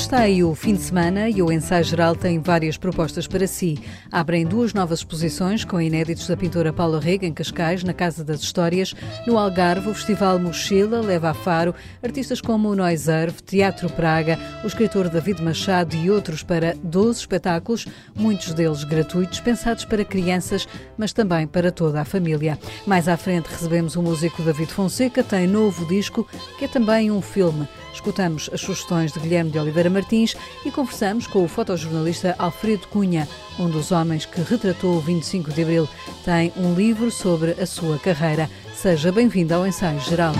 Está aí o fim de semana e o ensaio geral tem várias propostas para si. Abrem duas novas exposições com inéditos da pintora Paula Rega em Cascais, na Casa das Histórias. No Algarve, o Festival Mochila leva a Faro artistas como o Noiserve, Teatro Praga, o escritor David Machado e outros para 12 espetáculos, muitos deles gratuitos, pensados para crianças, mas também para toda a família. Mais à frente recebemos o músico David Fonseca, tem novo disco que é também um filme. Escutamos as sugestões de Guilherme de Oliveira Martins e conversamos com o fotojornalista Alfredo Cunha, um dos homens que retratou o 25 de Abril. Tem um livro sobre a sua carreira. Seja bem-vindo ao Ensaio Geral.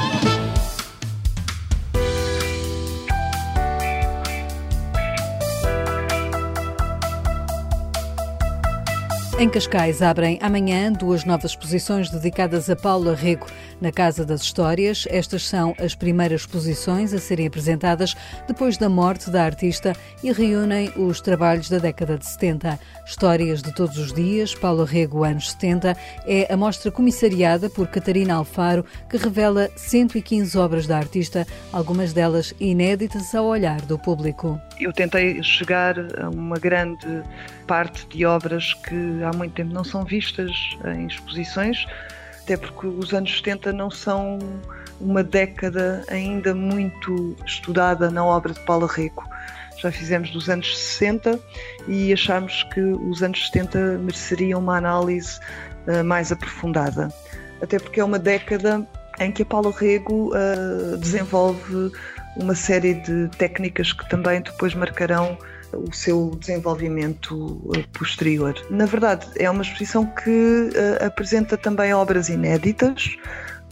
Em Cascais abrem amanhã duas novas exposições dedicadas a Paula Rego na Casa das Histórias. Estas são as primeiras exposições a serem apresentadas depois da morte da artista e reúnem os trabalhos da década de 70. Histórias de todos os dias, Paula Rego, anos 70, é a mostra comissariada por Catarina Alfaro que revela 115 obras da artista, algumas delas inéditas ao olhar do público. Eu tentei chegar a uma grande parte de obras que há muito tempo não são vistas em exposições, até porque os anos 70 não são uma década ainda muito estudada na obra de Paula Rico. Já fizemos dos anos 60 e achamos que os anos 70 mereceriam uma análise uh, mais aprofundada. Até porque é uma década em que a Paula Rego uh, desenvolve uma série de técnicas que também depois marcarão o seu desenvolvimento eh, posterior. Na verdade, é uma exposição que uh, apresenta também obras inéditas,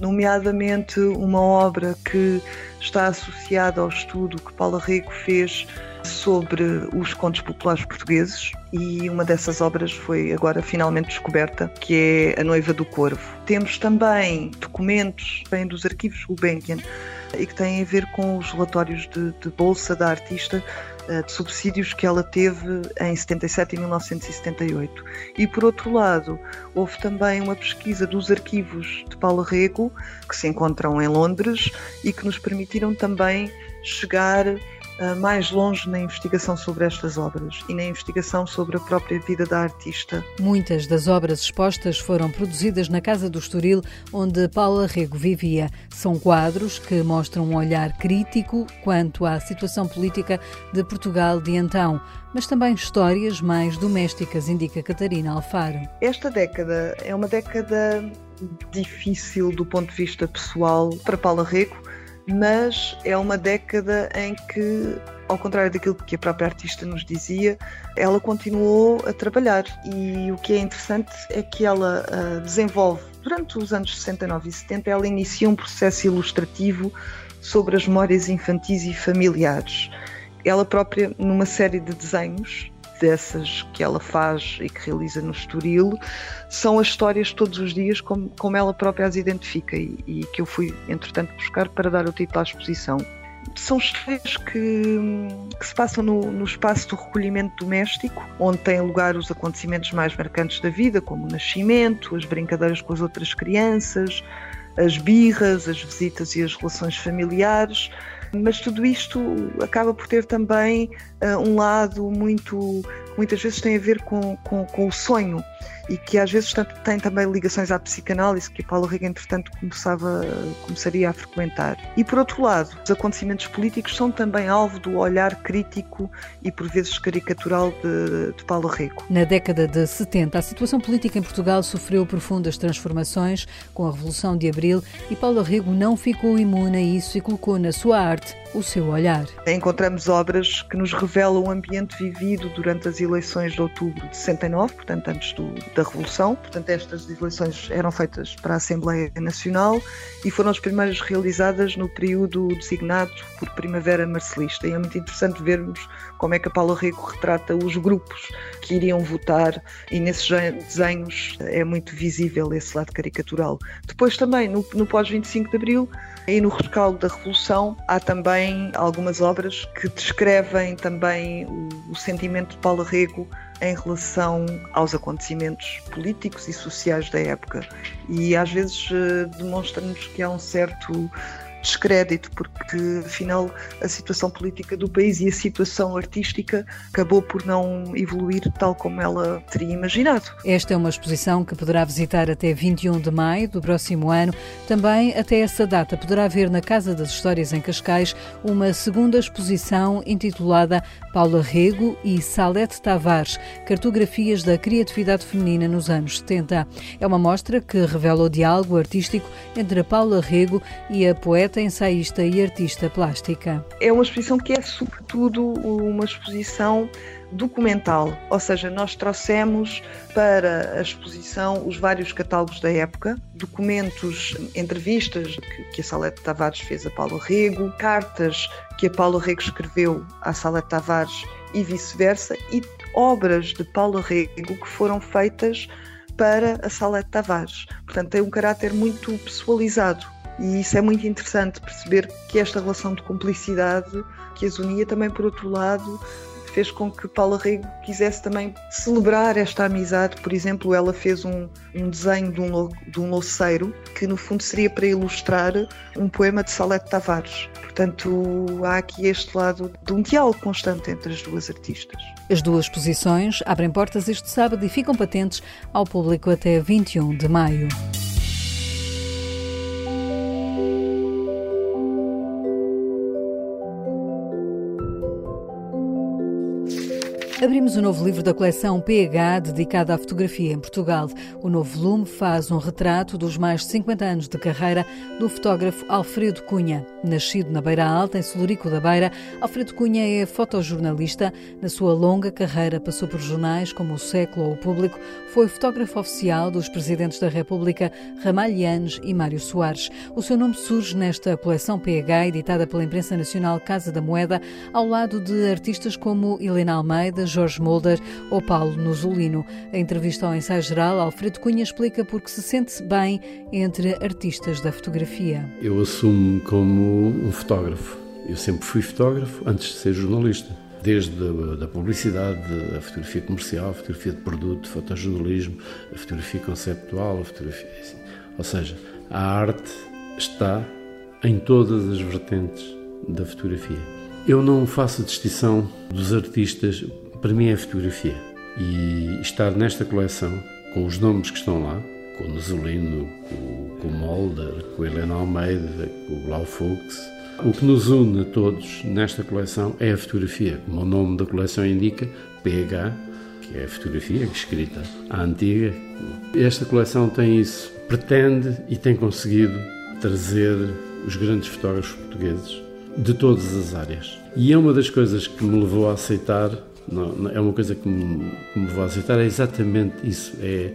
nomeadamente uma obra que está associada ao estudo que Paula Rego fez sobre os contos populares portugueses e uma dessas obras foi agora finalmente descoberta, que é A Noiva do Corvo. Temos também documentos vêm dos arquivos Gulbenkian e que têm a ver com os relatórios de, de bolsa da artista eh, de subsídios que ela teve em 77 e 1978. E por outro lado, houve também uma pesquisa dos arquivos de Paula Rego, que se encontram em Londres e que nos permitiram também chegar mais longe na investigação sobre estas obras e na investigação sobre a própria vida da artista. Muitas das obras expostas foram produzidas na Casa do Estoril, onde Paula Rego vivia. São quadros que mostram um olhar crítico quanto à situação política de Portugal de então, mas também histórias mais domésticas, indica Catarina Alfaro. Esta década é uma década difícil do ponto de vista pessoal para Paula Rego mas é uma década em que, ao contrário daquilo que a própria artista nos dizia, ela continuou a trabalhar. E o que é interessante é que ela uh, desenvolve, durante os anos 69 e 70, ela inicia um processo ilustrativo sobre as memórias infantis e familiares. Ela própria, numa série de desenhos, dessas que ela faz e que realiza no Estoril são as histórias todos os dias como, como ela própria as identifica e, e que eu fui, entretanto, buscar para dar o título à exposição. São histórias que, que se passam no, no, espaço do recolhimento doméstico, onde têm lugar os acontecimentos mais marcantes da vida, como o nascimento, as brincadeiras com as outras crianças, as birras, as visitas e as relações familiares, mas tudo isto acaba por ter também um lado muito, muitas vezes tem a ver com, com, com o sonho e que às vezes tem também ligações à psicanálise que a Paula Rega entretanto começava, começaria a frequentar. E por outro lado, os acontecimentos políticos são também alvo do olhar crítico e por vezes caricatural de, de Paulo Rego. Na década de 70, a situação política em Portugal sofreu profundas transformações com a Revolução de Abril e Paulo Rego não ficou imune a isso e colocou na sua arte o seu olhar. Encontramos obras que nos revelam o ambiente vivido durante as eleições de outubro de 69, portanto antes do, da Revolução. Portanto, estas eleições eram feitas para a Assembleia Nacional e foram as primeiras realizadas no período designado por Primavera Marcelista. E é muito interessante vermos como é que a Paula Rico retrata os grupos que iriam votar e nesses desenhos é muito visível esse lado caricatural. Depois também, no, no pós-25 de Abril, e no rescaldo da Revolução há também algumas obras que descrevem também o, o sentimento de Paulo Rego em relação aos acontecimentos políticos e sociais da época. E às vezes uh, demonstra-nos que há um certo descrédito, porque afinal a situação política do país e a situação artística acabou por não evoluir tal como ela teria imaginado. Esta é uma exposição que poderá visitar até 21 de maio do próximo ano. Também até essa data poderá ver na Casa das Histórias em Cascais uma segunda exposição intitulada Paula Rego e Salete Tavares, cartografias da criatividade feminina nos anos 70. É uma mostra que revela o diálogo artístico entre a Paula Rego e a poeta, ensaísta e artista plástica. É uma exposição que é, sobretudo, uma exposição documental, ou seja, nós trouxemos para a exposição os vários catálogos da época, documentos, entrevistas que, a Salete Tavares fez a Paulo Rego, cartas que a Paulo Rego escreveu à Salete Tavares e vice-versa, e obras de Paulo Rego que foram feitas para a Salete Tavares. Portanto, tem um caráter muito pessoalizado. E isso é muito interessante perceber que esta relação de cumplicidade que as unia também, por outro lado, fez com que Paula Rego quisesse também celebrar esta amizade. Por exemplo, ela fez um, um desenho de um, de um louceiro que, no fundo, seria para ilustrar um poema de Salete Tavares. Portanto, há aqui este lado de um diálogo constante entre as duas artistas. As duas exposições abrem portas este sábado e ficam patentes ao público até 21 de maio. Abrimos o um novo livro da coleção PH dedicada à fotografia em Portugal. O novo volume faz um retrato dos mais de 50 anos de carreira do fotógrafo Alfredo Cunha. Nascido na Beira Alta, em Solurico da Beira, Alfredo Cunha é fotojornalista. Na sua longa carreira passou por jornais como O Século ou O Público. Foi fotógrafo oficial dos presidentes da República Ramalhianes e Mário Soares. O seu nome surge nesta coleção PH, editada pela imprensa nacional Casa da Moeda, ao lado de artistas como Helena Almeida, Jorge Mulder ou Paulo Nuzolino. A entrevista ao ensaio geral, Alfredo Cunha explica porque se sente bem entre artistas da fotografia. Eu assumo como um fotógrafo. Eu sempre fui fotógrafo antes de ser jornalista. Desde a da publicidade, a fotografia comercial, a fotografia de produto, fotojornalismo, a fotografia conceptual, a fotografia. Assim. Ou seja, a arte está em todas as vertentes da fotografia. Eu não faço distinção dos artistas para mim é fotografia. E estar nesta coleção, com os nomes que estão lá, com o Nuzolino, com, o Molder, com a Helena Almeida, com o Blau Fuchs, o que nos une a todos nesta coleção é a fotografia, como o nome da coleção indica, PH, que é a fotografia escrita à antiga. Esta coleção tem isso, pretende e tem conseguido trazer os grandes fotógrafos portugueses de todas as áreas. E é uma das coisas que me levou a aceitar não, não, é uma coisa que me, que me aceitar, é exatamente isso, é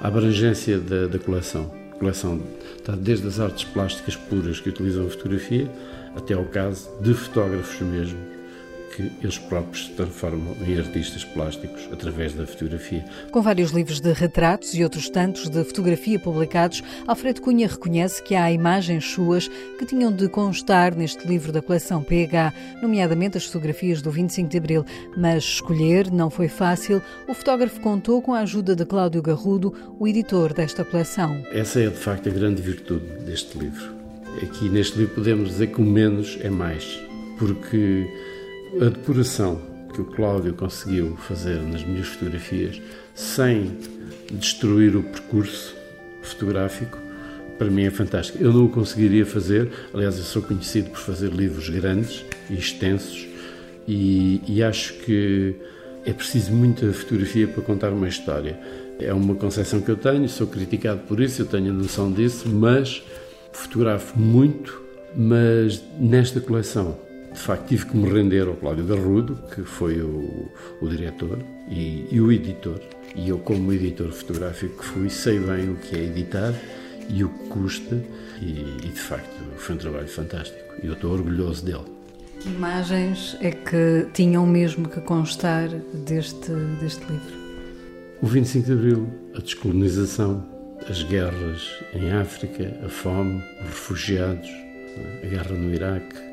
a abrangência da, da coleção. A coleção está desde as artes plásticas puras que utilizam a fotografia até ao caso de fotógrafos mesmo que eles próprios se transformam em artistas plásticos através da fotografia. Com vários livros de retratos e outros tantos de fotografia publicados, Alfredo Cunha reconhece que há imagens suas que tinham de constar neste livro da coleção PH, nomeadamente as fotografias do 25 de Abril, mas escolher não foi fácil. O fotógrafo contou com a ajuda de Cláudio Garrudo, o editor desta coleção. Essa é de facto a grande virtude deste livro. Aqui neste livro podemos dizer que o menos é mais, porque a depuração que o Cláudio conseguiu fazer nas minhas fotografias sem destruir o percurso fotográfico, para mim é fantástico. Eu não o conseguiria fazer, aliás, eu sou conhecido por fazer livros grandes e extensos e, e acho que é preciso muita fotografia para contar uma história. É uma concepção que eu tenho, sou criticado por isso, eu tenho a noção disso, mas fotografo muito, mas nesta coleção de facto tive que me render ao Cláudio Garrudo, que foi o, o diretor e, e, o editor. E eu, como editor fotográfico que fui, sei bem o que é editar e o que custa, e, e de facto foi um trabalho fantástico. E eu estou orgulhoso dele. Que imagens é que tinham mesmo que constar deste, deste livro? O 25 de Abril, a descolonização, as guerras em África, a fome, os refugiados, a guerra no Iraque,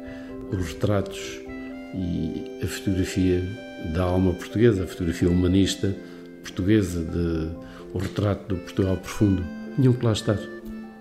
os retratos e a fotografia da alma portuguesa, a fotografia humanista portuguesa, de, o retrato do Portugal profundo, tinham que lá estar.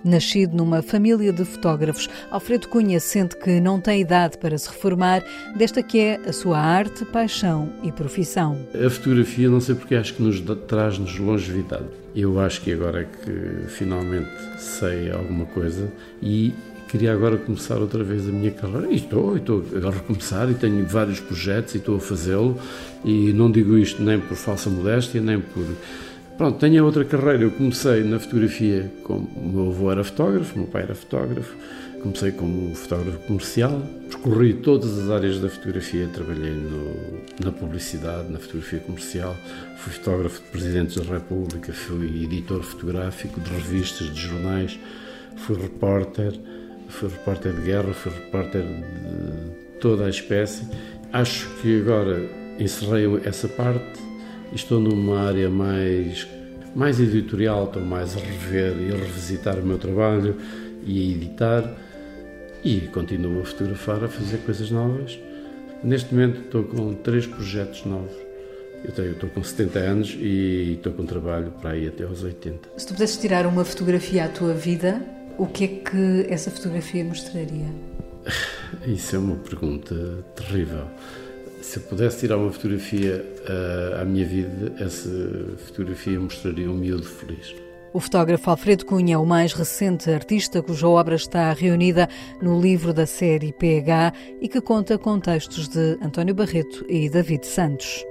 Nascido numa família de fotógrafos, Alfredo Cunha sente que não tem idade para se reformar desta que é a sua arte, paixão e profissão. A fotografia, não sei porque, acho que nos traz-nos longevidade. Eu acho que agora é que finalmente sei alguma coisa e queria agora começar outra vez a minha carreira. E estou, estou a recomeçar e tenho vários projetos e estou a fazê-lo. E não digo isto nem por falsa modéstia, nem por. Pronto, tenho outra carreira. Eu comecei na fotografia, como o meu avô era fotógrafo, o meu pai era fotógrafo. Comecei como fotógrafo comercial, percorri todas as áreas da fotografia, trabalhei no, na publicidade, na fotografia comercial, fui fotógrafo de presidentes da República, fui editor fotográfico de revistas, de jornais, fui repórter, fui repórter de guerra, fui repórter de toda a espécie. Acho que agora encerrei essa parte e estou numa área mais, mais editorial, estou mais a rever e a revisitar o meu trabalho e a editar e continuo a fotografar, a fazer coisas novas. Neste momento estou com três projetos novos. Eu, tenho, eu estou com 70 anos e estou com trabalho para aí até aos 80. Se tu pudesses tirar uma fotografia à tua vida, o que é que essa fotografia mostraria? Isso é uma pergunta terrível. Se eu pudesse tirar uma fotografia uh, à minha vida, essa fotografia mostraria um miúdo feliz. O fotógrafo Alfredo Cunha é o mais recente artista cuja obra está reunida no livro da série PH e que conta com textos de António Barreto e David Santos.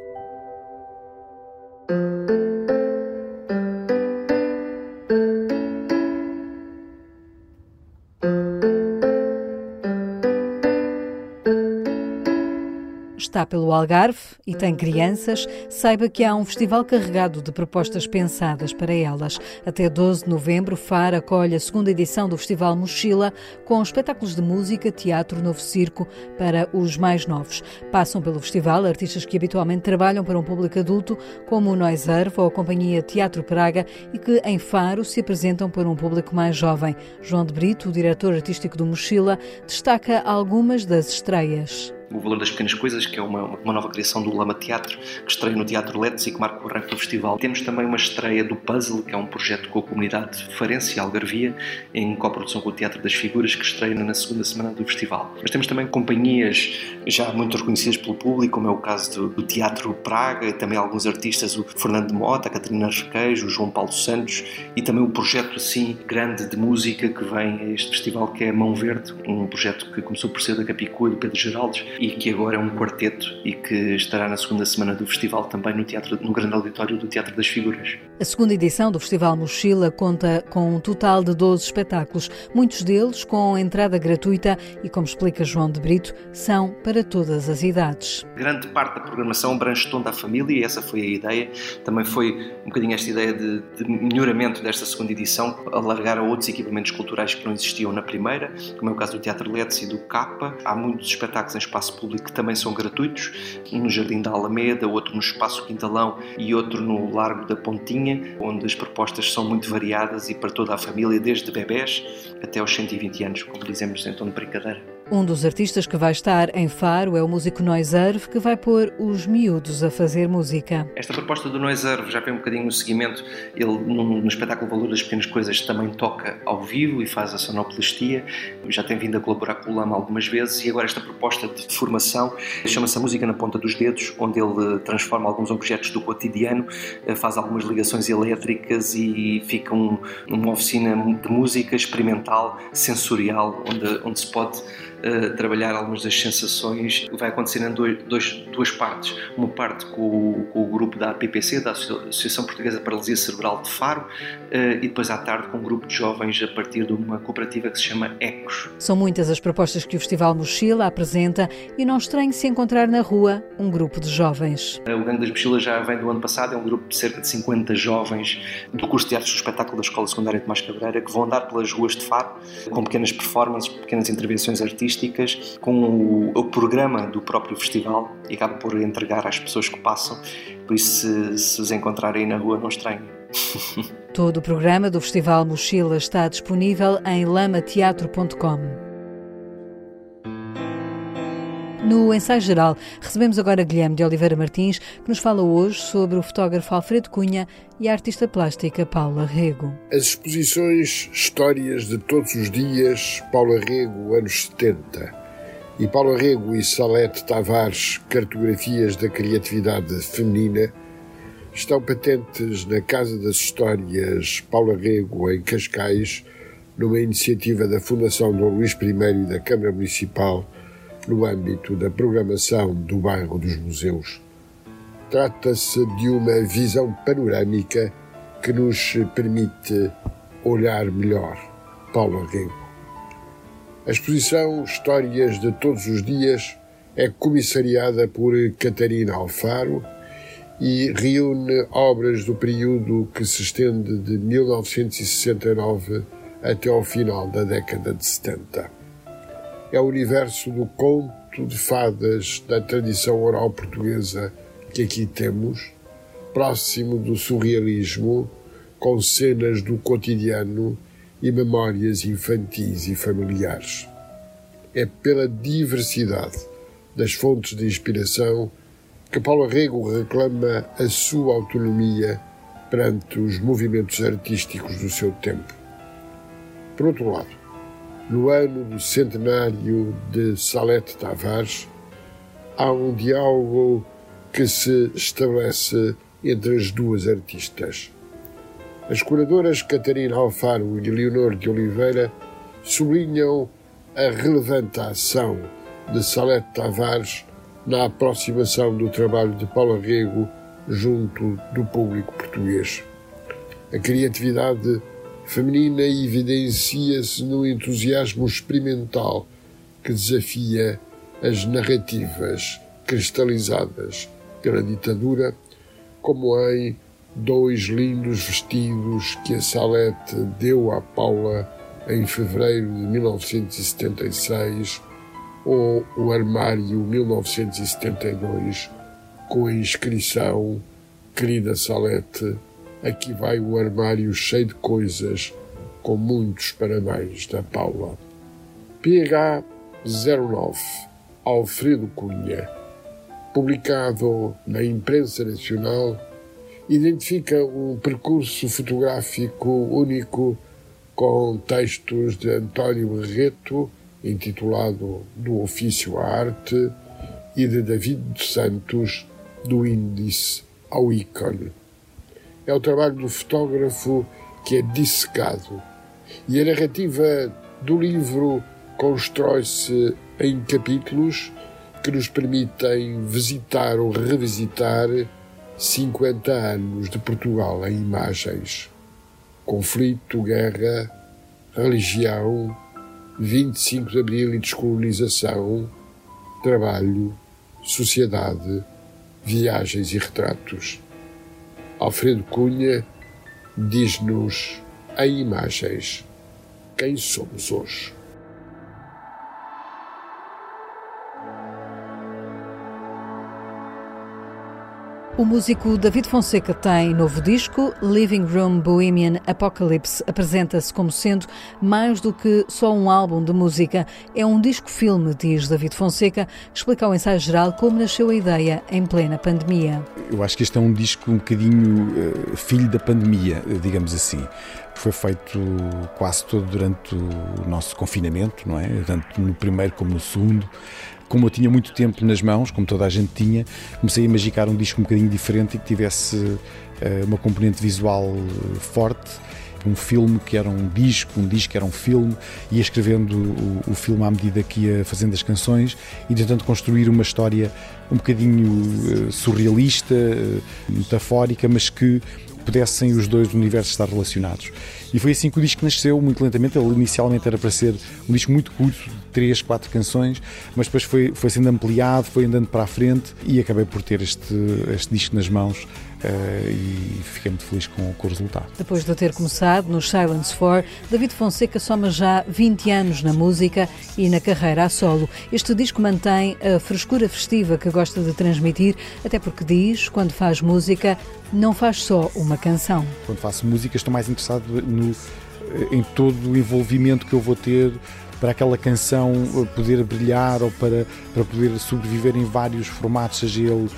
Está pelo Algarve e tem crianças, saiba que há um festival carregado de propostas pensadas para elas. Até 12 de novembro, Faro acolhe a segunda edição do Festival Mochila, com espetáculos de música, teatro, novo circo para os mais novos. Passam pelo festival artistas que habitualmente trabalham para um público adulto, como o Noiserve ou a Companhia Teatro Praga, e que em Faro se apresentam para um público mais jovem. João de Brito, o diretor artístico do Mochila, destaca algumas das estreias. O Valor das Pequenas Coisas, que é uma, uma nova criação do Lama Teatro, que estreia no Teatro Letes e que marca o arranque do festival. Temos também uma estreia do Puzzle, que é um projeto com a comunidade Farense e Algarvia, em coprodução com o Teatro das Figuras, que estreia na segunda semana do festival. Mas temos também companhias já muito reconhecidas pelo público, como é o caso do, do Teatro Praga, e também alguns artistas, o Fernando Mota, a Catarina Requeijo, o João Paulo Santos, e também o projeto assim grande de música que vem a este festival, que é Mão Verde, um projeto que começou por ser da Capicua e do Pedro Geraldes, e que agora é um quarteto e que estará na segunda semana do festival também no, teatro, no grande auditório do Teatro das Figuras. A segunda edição do Festival Mochila conta com um total de 12 espetáculos, muitos deles com entrada gratuita e, como explica João de Brito, são para todas as idades. Grande parte da programação abrange toda a família e essa foi a ideia. Também foi um bocadinho esta ideia de, de melhoramento desta segunda edição, alargar a outros equipamentos culturais que não existiam na primeira, como é o caso do Teatro Let's e do Capa. Há muitos espetáculos em espaço público que também são gratuitos, um no Jardim da Alameda, outro no Espaço Quintalão e outro no Largo da Pontinha, onde as propostas são muito variadas e para toda a família, desde bebés até aos 120 anos, como dizemos em tom de brincadeira. Um dos artistas que vai estar em Faro é o músico Noiserve, que vai pôr os miúdos a fazer música. Esta proposta do Noiserve já vem um bocadinho no seguimento. Ele, no, no espetáculo Valor das Pequenas Coisas, também toca ao vivo e faz a sonoplastia. Já tem vindo a colaborar com o Lama algumas vezes e agora esta proposta de formação chama-se Música na Ponta dos Dedos, onde ele transforma alguns objetos do cotidiano, eh, faz algumas ligações elétricas e fica um, uma oficina de música experimental, sensorial, onde, onde se pode uh, trabalhar algumas das sensações. Vai acontecer em dois, dois, duas partes. Uma parte com o, com o, grupo da APPC, da Associação Portuguesa de Paralisia Cerebral de Faro, uh, e depois à tarde com um grupo de jovens a partir de uma cooperativa que se chama ECOS. São muitas as propostas que o Festival Mochila apresenta e não estranho se encontrar na rua um grupo de jovens. Uh, o Gangue das Mochilas já vem do ano passado, é um grupo de cerca de 50 jovens do curso de Teatro do Espetáculo da Escola Secundária de Tomás Cabreira que vão andar pelas ruas de Faro com pequenas performances, pequenas intervenções artísticas artísticas com o, o, programa do próprio festival e acaba por entregar às pessoas que passam. Por isso, se, se os encontrarem na rua, não estranhem. Todo o programa do Festival Mochila está disponível em lamateatro.com. No ensaio geral, recebemos agora Guilherme de Oliveira Martins, que nos fala hoje sobre o fotógrafo Alfredo Cunha e a artista plástica Paula Rego. As exposições Histórias de Todos os Dias, Paula Rego, anos 70, e Paula Rego e Salete Tavares, Cartografias da Criatividade Feminina, estão patentes na Casa das Histórias Paula Rego, em Cascais, numa iniciativa da Fundação Dom Luís I e da Câmara Municipal no âmbito da programação do bairro dos museus. Trata-se de uma visão panorâmica que nos permite olhar melhor. Paulo Rego. A exposição Histórias de Todos os Dias é comissariada por Catarina Alfaro e reúne obras do período que se estende de 1969 até ao final da década de 70 é o universo do conto de fadas da tradição oral portuguesa que aqui temos, próximo do surrealismo, com cenas do cotidiano e memórias infantis e familiares. É pela diversidade das fontes de inspiração que Paulo Arrego reclama a sua autonomia perante os movimentos artísticos do seu tempo. Por outro lado, no ano do centenário de Salete Tavares, há um diálogo que se estabelece entre as duas artistas. As curadoras Catarina Alfaro e Leonor de Oliveira sublinham a relevante ação de Salete Tavares na aproximação do trabalho de Paulo Rego junto do público português. A criatividade feminina evidencia-se no entusiasmo experimental que desafia as narrativas cristalizadas. Pela ditadura, como em dois lindos vestidos que a Salete deu à Paula em fevereiro de 1976 ou o armário 1972 com a inscrição Querida Salete, Aqui vai um armário cheio de coisas, com muitos parabéns da Paula. PH 09 Alfredo Cunha, publicado na imprensa nacional, identifica um percurso fotográfico único com textos de António Barreto, intitulado Do Ofício à Arte, e de David Santos, do Índice ao Ícone é o trabalho do fotógrafo que é dissecado. E a narrativa do livro constrói-se em capítulos que nos permitem visitar ou revisitar 50 anos de Portugal em imagens. Conflito, guerra, religião, 25 de abril e descolonização, trabalho, sociedade, viagens e retratos. Alfredo Cunha diz-nos em imagens quem somos hoje. O músico David Fonseca tem novo disco, Living Room Bohemian Apocalypse. Apresenta-se como sendo mais do que só um álbum de música. É um disco-filme, diz David Fonseca, que explica ao ensaio geral como nasceu a ideia em plena pandemia. Eu acho que este é um disco um bocadinho uh, filho da pandemia, digamos assim foi feito quase todo durante o nosso confinamento, não é? Tanto no primeiro como no segundo como eu tinha muito tempo nas mãos, como toda a gente tinha, comecei a magicar um disco um bocadinho diferente e que tivesse uh, uma componente visual uh, forte um filme que era um disco, um disco que era um filme, ia escrevendo o, o, filme à medida que ia fazendo as canções e tentando construir uma história um bocadinho uh, surrealista, uh, metafórica, mas que pudessem os dois universos estar relacionados. E foi assim que o disco nasceu, muito lentamente. Ele inicialmente era para ser um disco muito curto, três, quatro canções, mas depois foi, foi sendo ampliado, foi andando para a frente e acabei por ter este, este disco nas mãos Uh, e fiquei muito feliz com, com, o resultado. Depois de ter começado no Silence 4, David Fonseca soma já 20 anos na música e na carreira a solo. Este disco mantém a frescura festiva que gosta de transmitir, até porque diz, quando faz música, não faz só uma canção. Quando faço música, estou mais interessado no, em todo o envolvimento que eu vou ter para aquela canção uh, poder brilhar ou para, para poder sobreviver em vários formatos, seja ele uh,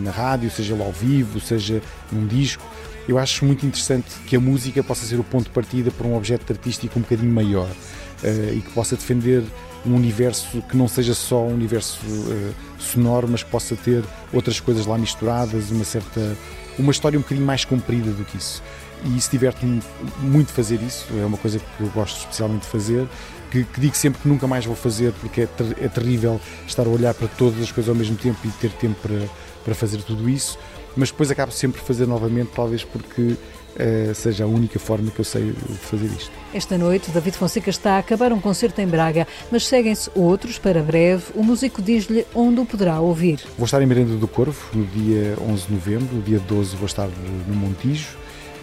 na rádio, seja ele ao vivo, seja num disco. Eu acho muito interessante que a música possa ser o ponto de partida para um objeto artístico um bocadinho maior uh, e que possa defender um universo que não seja só um universo uh, sonoro, mas possa ter outras coisas lá misturadas, uma certa uma história um bocadinho mais comprida do que isso. E isso diverte-me muito fazer isso, é uma coisa que eu gosto especialmente de fazer, que, que digo sempre que nunca mais vou fazer porque é, ter, é terrível estar a olhar para todas as coisas ao mesmo tempo e ter tempo para, para fazer tudo isso, mas depois acabo sempre a fazer novamente, talvez porque Uh, seja a única forma que eu sei de fazer isto. Esta noite, David Fonseca está a acabar um concerto em Braga, mas seguem-se outros para breve. O músico diz-lhe onde o poderá ouvir. Vou estar em Merenda do Corvo no dia 11 de novembro, no dia 12 vou estar no Montijo.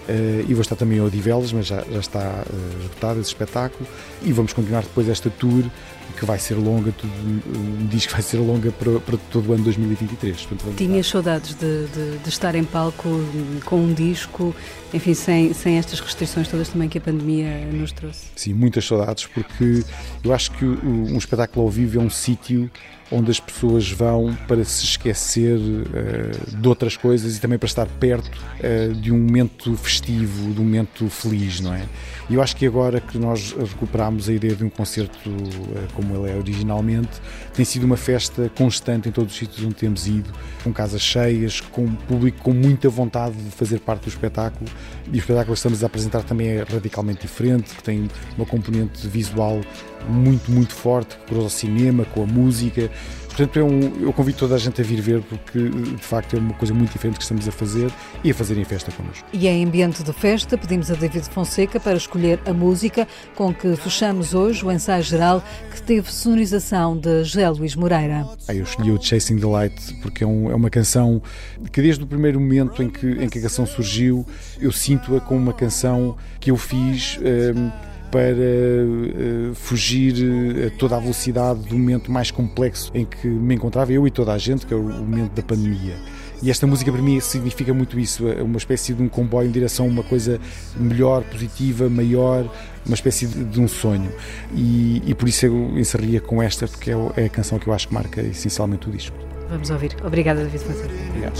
Uh, e vou estar também em Odivelas, mas já, já está uh, esse espetáculo. E vamos continuar depois esta tour, que vai ser longa, tudo, um disco vai ser longa para, para todo o ano 2023. Portanto, Tinhas saudades de, de, de, estar em palco com um disco, enfim, sem, sem estas restrições todas também que a pandemia nos trouxe? Sim, muitas saudades, porque eu acho que um espetáculo ao vivo é um sítio onde as pessoas vão para se esquecer uh, de outras coisas e também para estar perto uh, de um momento festivo, de um momento feliz, não é? E eu acho que agora que nós recuperamos a ideia de um concerto uh, como ele é originalmente, tem sido uma festa constante em todos os sítios onde temos ido, com casas cheias, com público com muita vontade de fazer parte do espetáculo. E o espetáculo que estamos a apresentar também é radicalmente diferente, que tem uma componente visual muito, muito forte, que cruza o cinema com a música. Portanto, é um, eu convido toda a gente a vir ver, porque de facto é uma coisa muito diferente que estamos a fazer e a fazer em festa connosco. E em ambiente de festa, pedimos a David Fonseca para escolher a música com que fechamos hoje o ensaio geral que teve sonorização de José Luís Moreira. Ah, eu escolhi o Chasing the Light porque é, um, é, uma canção que, desde o primeiro momento em que, em que a canção surgiu, eu sinto-a como uma canção que eu fiz. Um, para uh, fugir a toda a velocidade do momento mais complexo em que me encontrava eu e toda a gente, que é o momento da pandemia. E esta música para mim significa muito isso, é uma espécie de um comboio em direção a uma coisa melhor, positiva, maior, uma espécie de, de um sonho. E, e, por isso eu encerraria com esta, porque é, é, a canção que eu acho que marca essencialmente o disco. Vamos ouvir. Obrigada, David Macedo. Obrigado.